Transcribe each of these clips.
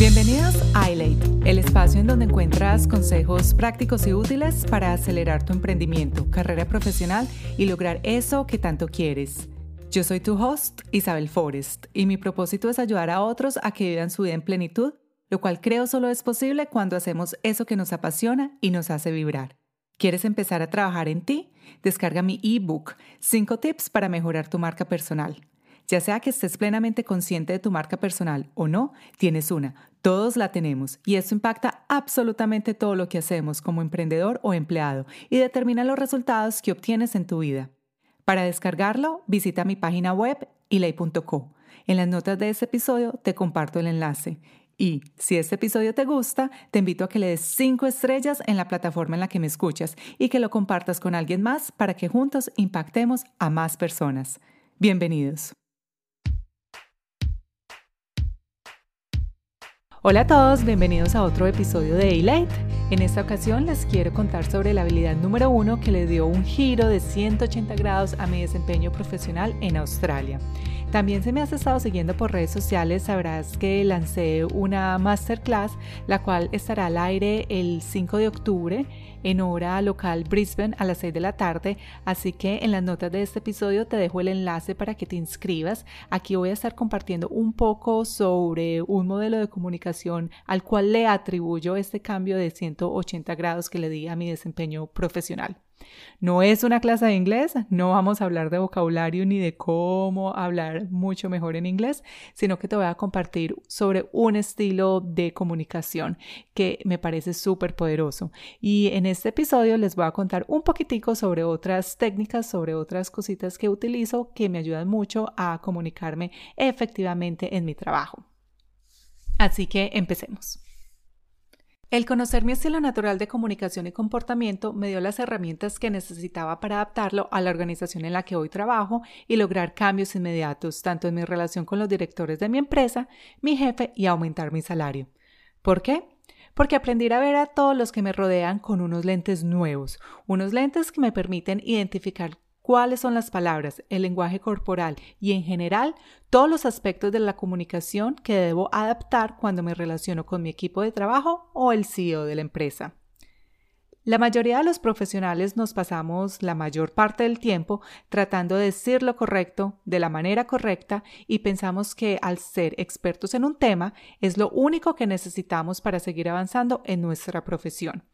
Bienvenidos a iLate, el espacio en donde encuentras consejos prácticos y útiles para acelerar tu emprendimiento, carrera profesional y lograr eso que tanto quieres. Yo soy tu host, Isabel Forrest, y mi propósito es ayudar a otros a que vivan su vida en plenitud, lo cual creo solo es posible cuando hacemos eso que nos apasiona y nos hace vibrar. ¿Quieres empezar a trabajar en ti? Descarga mi ebook, 5 tips para mejorar tu marca personal. Ya sea que estés plenamente consciente de tu marca personal o no, tienes una. Todos la tenemos y esto impacta absolutamente todo lo que hacemos como emprendedor o empleado y determina los resultados que obtienes en tu vida. Para descargarlo, visita mi página web ilay.co. En las notas de este episodio te comparto el enlace. Y si este episodio te gusta, te invito a que le des 5 estrellas en la plataforma en la que me escuchas y que lo compartas con alguien más para que juntos impactemos a más personas. Bienvenidos. Hola a todos, bienvenidos a otro episodio de A-Late. En esta ocasión les quiero contar sobre la habilidad número uno que le dio un giro de 180 grados a mi desempeño profesional en Australia. También si me has estado siguiendo por redes sociales sabrás que lancé una masterclass la cual estará al aire el 5 de octubre en hora local Brisbane a las 6 de la tarde, así que en las notas de este episodio te dejo el enlace para que te inscribas. Aquí voy a estar compartiendo un poco sobre un modelo de comunicación al cual le atribuyo este cambio de 180 grados que le di a mi desempeño profesional. No es una clase de inglés, no vamos a hablar de vocabulario ni de cómo hablar mucho mejor en inglés, sino que te voy a compartir sobre un estilo de comunicación que me parece súper poderoso. Y en este episodio les voy a contar un poquitico sobre otras técnicas, sobre otras cositas que utilizo que me ayudan mucho a comunicarme efectivamente en mi trabajo. Así que empecemos. El conocer mi estilo natural de comunicación y comportamiento me dio las herramientas que necesitaba para adaptarlo a la organización en la que hoy trabajo y lograr cambios inmediatos, tanto en mi relación con los directores de mi empresa, mi jefe y aumentar mi salario. ¿Por qué? Porque aprendí a ver a todos los que me rodean con unos lentes nuevos, unos lentes que me permiten identificar cuáles son las palabras, el lenguaje corporal y en general todos los aspectos de la comunicación que debo adaptar cuando me relaciono con mi equipo de trabajo o el CEO de la empresa. La mayoría de los profesionales nos pasamos la mayor parte del tiempo tratando de decir lo correcto de la manera correcta y pensamos que al ser expertos en un tema es lo único que necesitamos para seguir avanzando en nuestra profesión.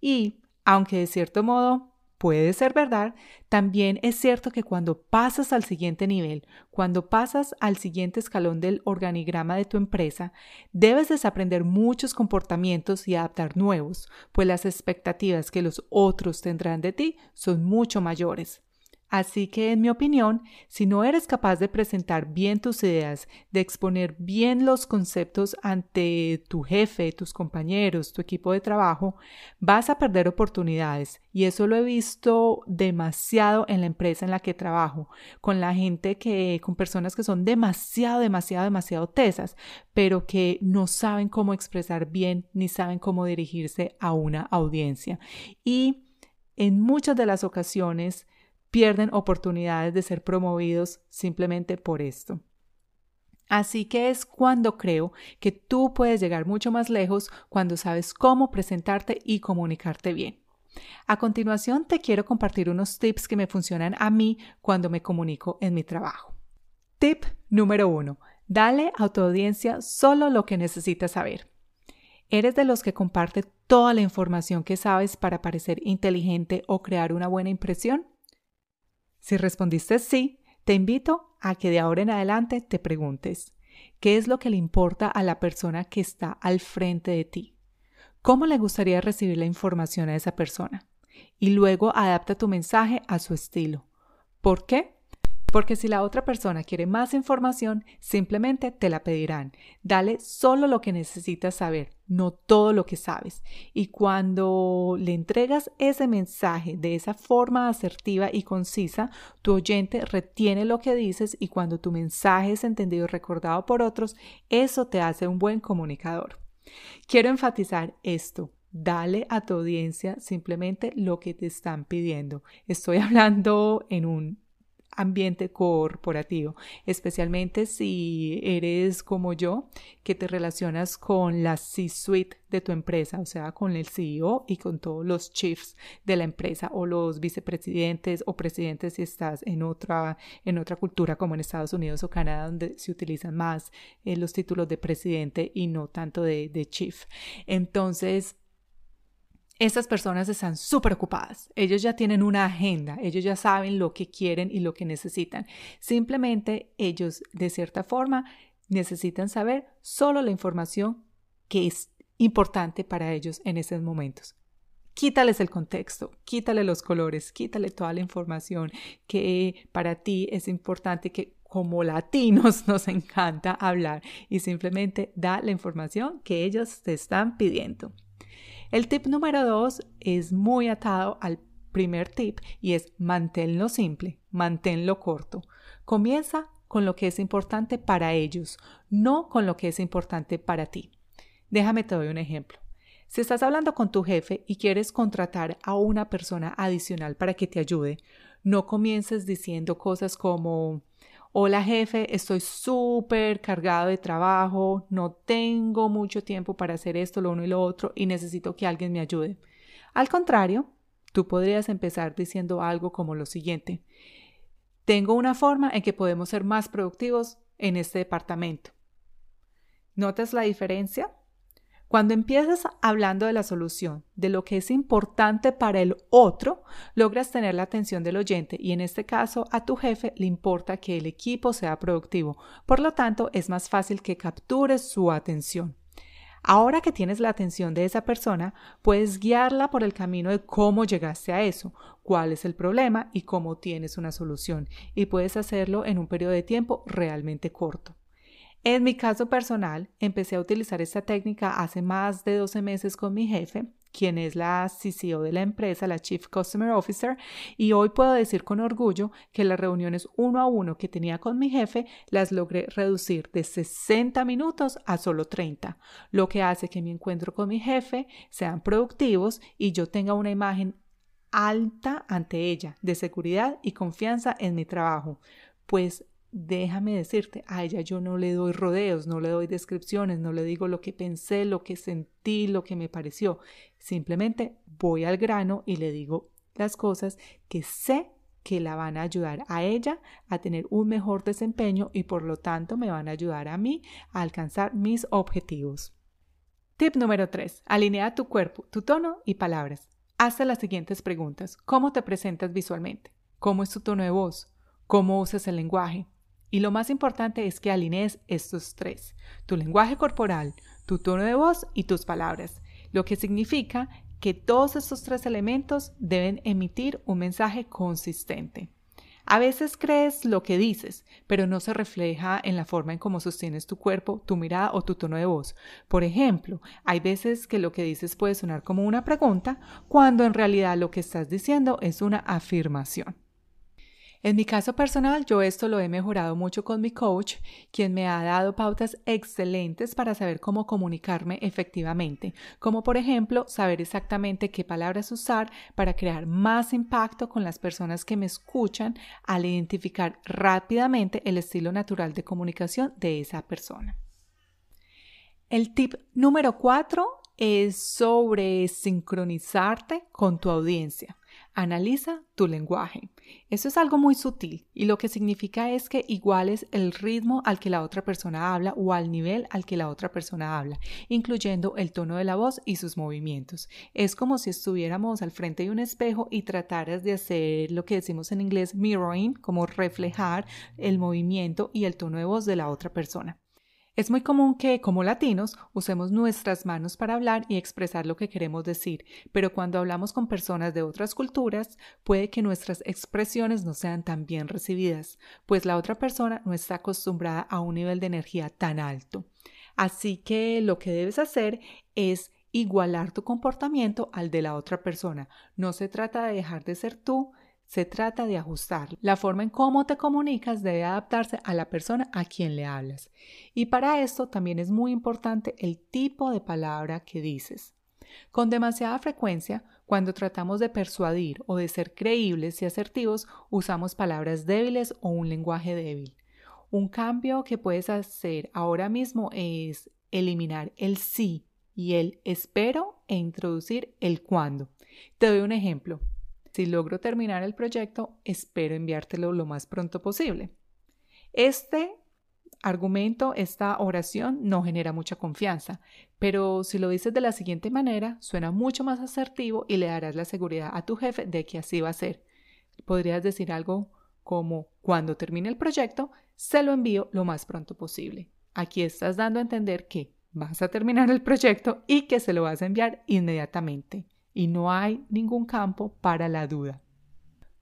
Y, aunque de cierto modo puede ser verdad, también es cierto que cuando pasas al siguiente nivel, cuando pasas al siguiente escalón del organigrama de tu empresa, debes desaprender muchos comportamientos y adaptar nuevos, pues las expectativas que los otros tendrán de ti son mucho mayores. Así que, en mi opinión, si no eres capaz de presentar bien tus ideas, de exponer bien los conceptos ante tu jefe, tus compañeros, tu equipo de trabajo, vas a perder oportunidades. Y eso lo he visto demasiado en la empresa en la que trabajo, con la gente que, con personas que son demasiado, demasiado, demasiado tesas, pero que no saben cómo expresar bien ni saben cómo dirigirse a una audiencia. Y en muchas de las ocasiones, pierden oportunidades de ser promovidos simplemente por esto. Así que es cuando creo que tú puedes llegar mucho más lejos cuando sabes cómo presentarte y comunicarte bien. A continuación te quiero compartir unos tips que me funcionan a mí cuando me comunico en mi trabajo. Tip número uno. Dale a tu audiencia solo lo que necesitas saber. ¿Eres de los que comparte toda la información que sabes para parecer inteligente o crear una buena impresión? Si respondiste sí, te invito a que de ahora en adelante te preguntes, ¿qué es lo que le importa a la persona que está al frente de ti? ¿Cómo le gustaría recibir la información a esa persona? Y luego adapta tu mensaje a su estilo. ¿Por qué? Porque si la otra persona quiere más información, simplemente te la pedirán. Dale solo lo que necesitas saber, no todo lo que sabes. Y cuando le entregas ese mensaje de esa forma asertiva y concisa, tu oyente retiene lo que dices y cuando tu mensaje es entendido y recordado por otros, eso te hace un buen comunicador. Quiero enfatizar esto. Dale a tu audiencia simplemente lo que te están pidiendo. Estoy hablando en un ambiente corporativo, especialmente si eres como yo, que te relacionas con la C-suite de tu empresa, o sea, con el CEO y con todos los chiefs de la empresa o los vicepresidentes o presidentes si estás en otra, en otra cultura como en Estados Unidos o Canadá, donde se utilizan más eh, los títulos de presidente y no tanto de, de chief. Entonces, estas personas están súper ocupadas. Ellos ya tienen una agenda, ellos ya saben lo que quieren y lo que necesitan. Simplemente ellos, de cierta forma, necesitan saber solo la información que es importante para ellos en esos momentos. Quítales el contexto, quítale los colores, quítale toda la información que para ti es importante que como latinos nos encanta hablar y simplemente da la información que ellos te están pidiendo. El tip número dos es muy atado al primer tip y es manténlo simple, manténlo corto. Comienza con lo que es importante para ellos, no con lo que es importante para ti. Déjame te doy un ejemplo. Si estás hablando con tu jefe y quieres contratar a una persona adicional para que te ayude, no comiences diciendo cosas como Hola jefe, estoy súper cargado de trabajo, no tengo mucho tiempo para hacer esto, lo uno y lo otro y necesito que alguien me ayude. Al contrario, tú podrías empezar diciendo algo como lo siguiente. Tengo una forma en que podemos ser más productivos en este departamento. ¿Notas la diferencia? Cuando empiezas hablando de la solución, de lo que es importante para el otro, logras tener la atención del oyente y en este caso a tu jefe le importa que el equipo sea productivo. Por lo tanto, es más fácil que captures su atención. Ahora que tienes la atención de esa persona, puedes guiarla por el camino de cómo llegaste a eso, cuál es el problema y cómo tienes una solución. Y puedes hacerlo en un periodo de tiempo realmente corto. En mi caso personal, empecé a utilizar esta técnica hace más de 12 meses con mi jefe, quien es la CCO de la empresa, la Chief Customer Officer, y hoy puedo decir con orgullo que las reuniones uno a uno que tenía con mi jefe las logré reducir de 60 minutos a solo 30, lo que hace que mi encuentro con mi jefe sean productivos y yo tenga una imagen alta ante ella de seguridad y confianza en mi trabajo, pues déjame decirte, a ella yo no le doy rodeos, no le doy descripciones, no le digo lo que pensé, lo que sentí, lo que me pareció. Simplemente voy al grano y le digo las cosas que sé que la van a ayudar a ella a tener un mejor desempeño y por lo tanto me van a ayudar a mí a alcanzar mis objetivos. Tip número 3. Alinea tu cuerpo, tu tono y palabras. Hazte las siguientes preguntas. ¿Cómo te presentas visualmente? ¿Cómo es tu tono de voz? ¿Cómo usas el lenguaje? Y lo más importante es que alinees estos tres, tu lenguaje corporal, tu tono de voz y tus palabras, lo que significa que todos estos tres elementos deben emitir un mensaje consistente. A veces crees lo que dices, pero no se refleja en la forma en cómo sostienes tu cuerpo, tu mirada o tu tono de voz. Por ejemplo, hay veces que lo que dices puede sonar como una pregunta, cuando en realidad lo que estás diciendo es una afirmación. En mi caso personal, yo esto lo he mejorado mucho con mi coach, quien me ha dado pautas excelentes para saber cómo comunicarme efectivamente, como por ejemplo saber exactamente qué palabras usar para crear más impacto con las personas que me escuchan al identificar rápidamente el estilo natural de comunicación de esa persona. El tip número cuatro es sobre sincronizarte con tu audiencia. Analiza tu lenguaje. Eso es algo muy sutil y lo que significa es que iguales el ritmo al que la otra persona habla o al nivel al que la otra persona habla, incluyendo el tono de la voz y sus movimientos. Es como si estuviéramos al frente de un espejo y trataras de hacer lo que decimos en inglés mirroring, como reflejar el movimiento y el tono de voz de la otra persona. Es muy común que, como latinos, usemos nuestras manos para hablar y expresar lo que queremos decir, pero cuando hablamos con personas de otras culturas, puede que nuestras expresiones no sean tan bien recibidas, pues la otra persona no está acostumbrada a un nivel de energía tan alto. Así que lo que debes hacer es igualar tu comportamiento al de la otra persona. No se trata de dejar de ser tú, se trata de ajustar. La forma en cómo te comunicas debe adaptarse a la persona a quien le hablas. Y para esto también es muy importante el tipo de palabra que dices. Con demasiada frecuencia Cuando tratamos de persuadir o de ser creíbles y asertivos, usamos palabras débiles o un lenguaje débil. Un cambio que puedes hacer ahora mismo es eliminar el sí y el espero e introducir el cuándo. Te doy un ejemplo. Si logro terminar el proyecto, espero enviártelo lo más pronto posible. Este argumento, esta oración no genera mucha confianza, pero si lo dices de la siguiente manera, suena mucho más asertivo y le darás la seguridad a tu jefe de que así va a ser. Podrías decir algo como, cuando termine el proyecto, se lo envío lo más pronto posible. Aquí estás dando a entender que vas a terminar el proyecto y que se lo vas a enviar inmediatamente. Y no hay ningún campo para la duda.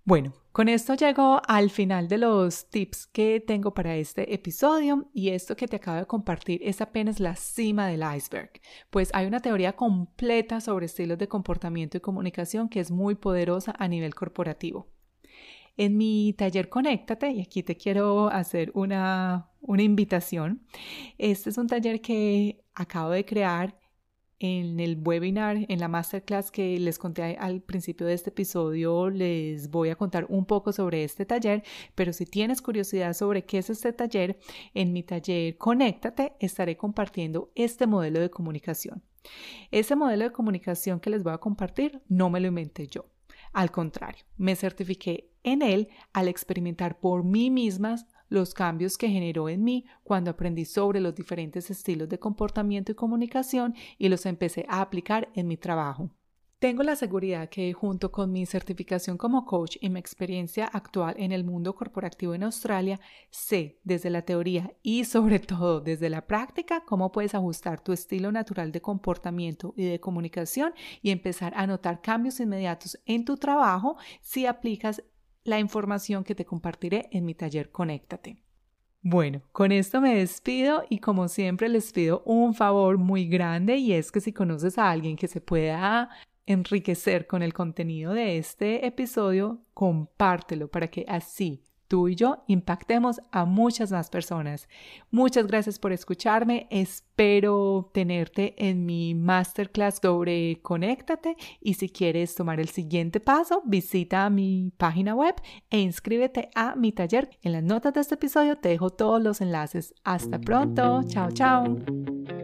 Bueno, con esto llego al final de los tips que tengo para este episodio y esto que te acabo de compartir es apenas la cima del iceberg, pues hay una teoría completa sobre estilos de comportamiento y comunicación que es muy poderosa a nivel corporativo. En mi taller Conéctate, y aquí te quiero hacer una, una invitación, este es un taller que acabo de crear en el webinar, en la masterclass que les conté al principio de este episodio, les voy a contar un poco sobre este taller, pero si tienes curiosidad sobre qué es este taller, en mi taller Conéctate estaré compartiendo este modelo de comunicación. Ese modelo de comunicación que les voy a compartir no me lo inventé yo. Al contrario, me certifiqué en él al experimentar por mí mismas los cambios que generó en mí cuando aprendí sobre los diferentes estilos de comportamiento y comunicación y los empecé a aplicar en mi trabajo. Tengo la seguridad que junto con mi certificación como coach y mi experiencia actual en el mundo corporativo en Australia, sé desde la teoría y sobre todo desde la práctica cómo puedes ajustar tu estilo natural de comportamiento y de comunicación y empezar a notar cambios inmediatos en tu trabajo si aplicas la información que te compartiré en mi taller Conéctate. Bueno, con esto me despido y como siempre les pido un favor muy grande y es que si conoces a alguien que se pueda enriquecer con el contenido de este episodio, compártelo para que así tú y yo impactemos a muchas más personas. Muchas gracias por escucharme. Espero tenerte en mi masterclass sobre Conéctate y si quieres tomar el siguiente paso, visita mi página web e inscríbete a mi taller. En las notas de este episodio te dejo todos los enlaces. Hasta pronto. Chao, chao.